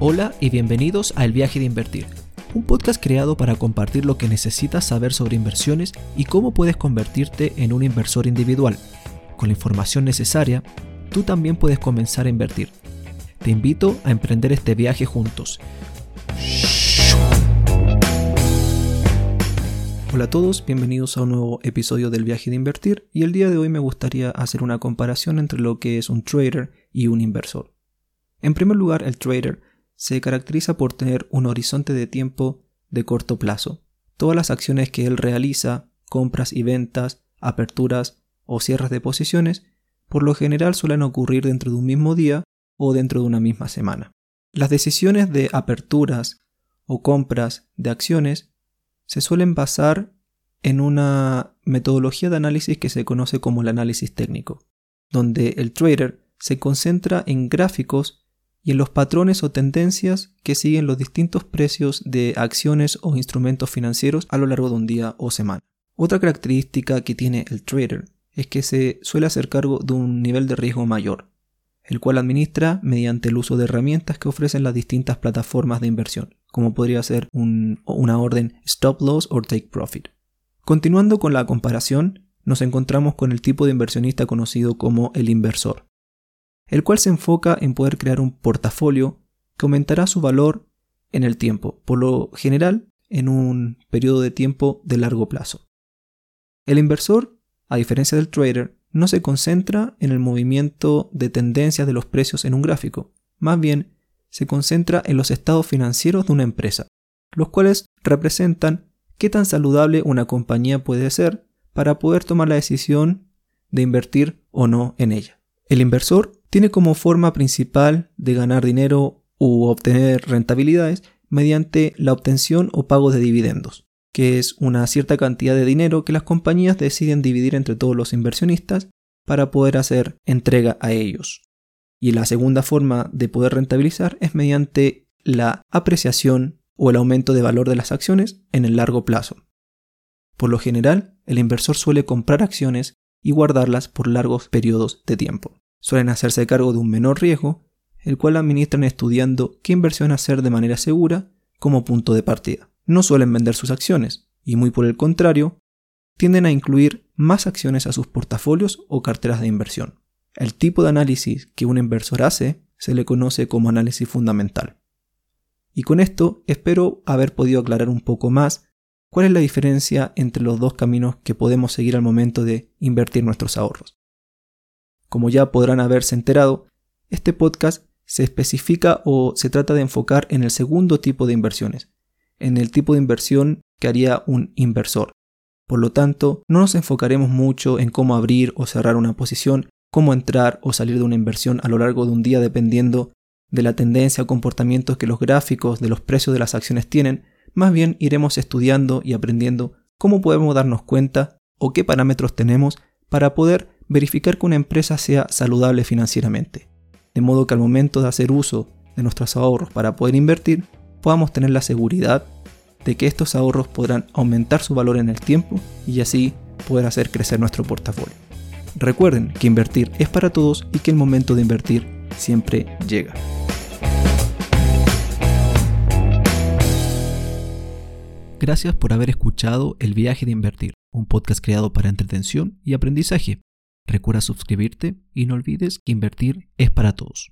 Hola y bienvenidos a El viaje de invertir, un podcast creado para compartir lo que necesitas saber sobre inversiones y cómo puedes convertirte en un inversor individual. Con la información necesaria, tú también puedes comenzar a invertir. Te invito a emprender este viaje juntos. Hola a todos, bienvenidos a un nuevo episodio del viaje de invertir y el día de hoy me gustaría hacer una comparación entre lo que es un trader y un inversor. En primer lugar, el trader se caracteriza por tener un horizonte de tiempo de corto plazo. Todas las acciones que él realiza, compras y ventas, aperturas o cierres de posiciones, por lo general suelen ocurrir dentro de un mismo día o dentro de una misma semana. Las decisiones de aperturas o compras de acciones se suelen basar en una metodología de análisis que se conoce como el análisis técnico, donde el trader se concentra en gráficos y en los patrones o tendencias que siguen los distintos precios de acciones o instrumentos financieros a lo largo de un día o semana. Otra característica que tiene el trader es que se suele hacer cargo de un nivel de riesgo mayor, el cual administra mediante el uso de herramientas que ofrecen las distintas plataformas de inversión, como podría ser una orden stop loss o take profit. Continuando con la comparación, nos encontramos con el tipo de inversionista conocido como el inversor el cual se enfoca en poder crear un portafolio que aumentará su valor en el tiempo, por lo general en un periodo de tiempo de largo plazo. El inversor, a diferencia del trader, no se concentra en el movimiento de tendencias de los precios en un gráfico, más bien se concentra en los estados financieros de una empresa, los cuales representan qué tan saludable una compañía puede ser para poder tomar la decisión de invertir o no en ella. El inversor tiene como forma principal de ganar dinero u obtener rentabilidades mediante la obtención o pago de dividendos, que es una cierta cantidad de dinero que las compañías deciden dividir entre todos los inversionistas para poder hacer entrega a ellos. Y la segunda forma de poder rentabilizar es mediante la apreciación o el aumento de valor de las acciones en el largo plazo. Por lo general, el inversor suele comprar acciones y guardarlas por largos periodos de tiempo. Suelen hacerse cargo de un menor riesgo, el cual administran estudiando qué inversión hacer de manera segura como punto de partida. No suelen vender sus acciones, y muy por el contrario, tienden a incluir más acciones a sus portafolios o carteras de inversión. El tipo de análisis que un inversor hace se le conoce como análisis fundamental. Y con esto espero haber podido aclarar un poco más cuál es la diferencia entre los dos caminos que podemos seguir al momento de invertir nuestros ahorros. Como ya podrán haberse enterado, este podcast se especifica o se trata de enfocar en el segundo tipo de inversiones, en el tipo de inversión que haría un inversor. Por lo tanto, no nos enfocaremos mucho en cómo abrir o cerrar una posición, cómo entrar o salir de una inversión a lo largo de un día dependiendo de la tendencia o comportamientos que los gráficos de los precios de las acciones tienen, más bien iremos estudiando y aprendiendo cómo podemos darnos cuenta o qué parámetros tenemos para poder verificar que una empresa sea saludable financieramente, de modo que al momento de hacer uso de nuestros ahorros para poder invertir, podamos tener la seguridad de que estos ahorros podrán aumentar su valor en el tiempo y así poder hacer crecer nuestro portafolio. Recuerden que invertir es para todos y que el momento de invertir siempre llega. Gracias por haber escuchado El viaje de invertir, un podcast creado para entretención y aprendizaje. Recuerda suscribirte y no olvides que invertir es para todos.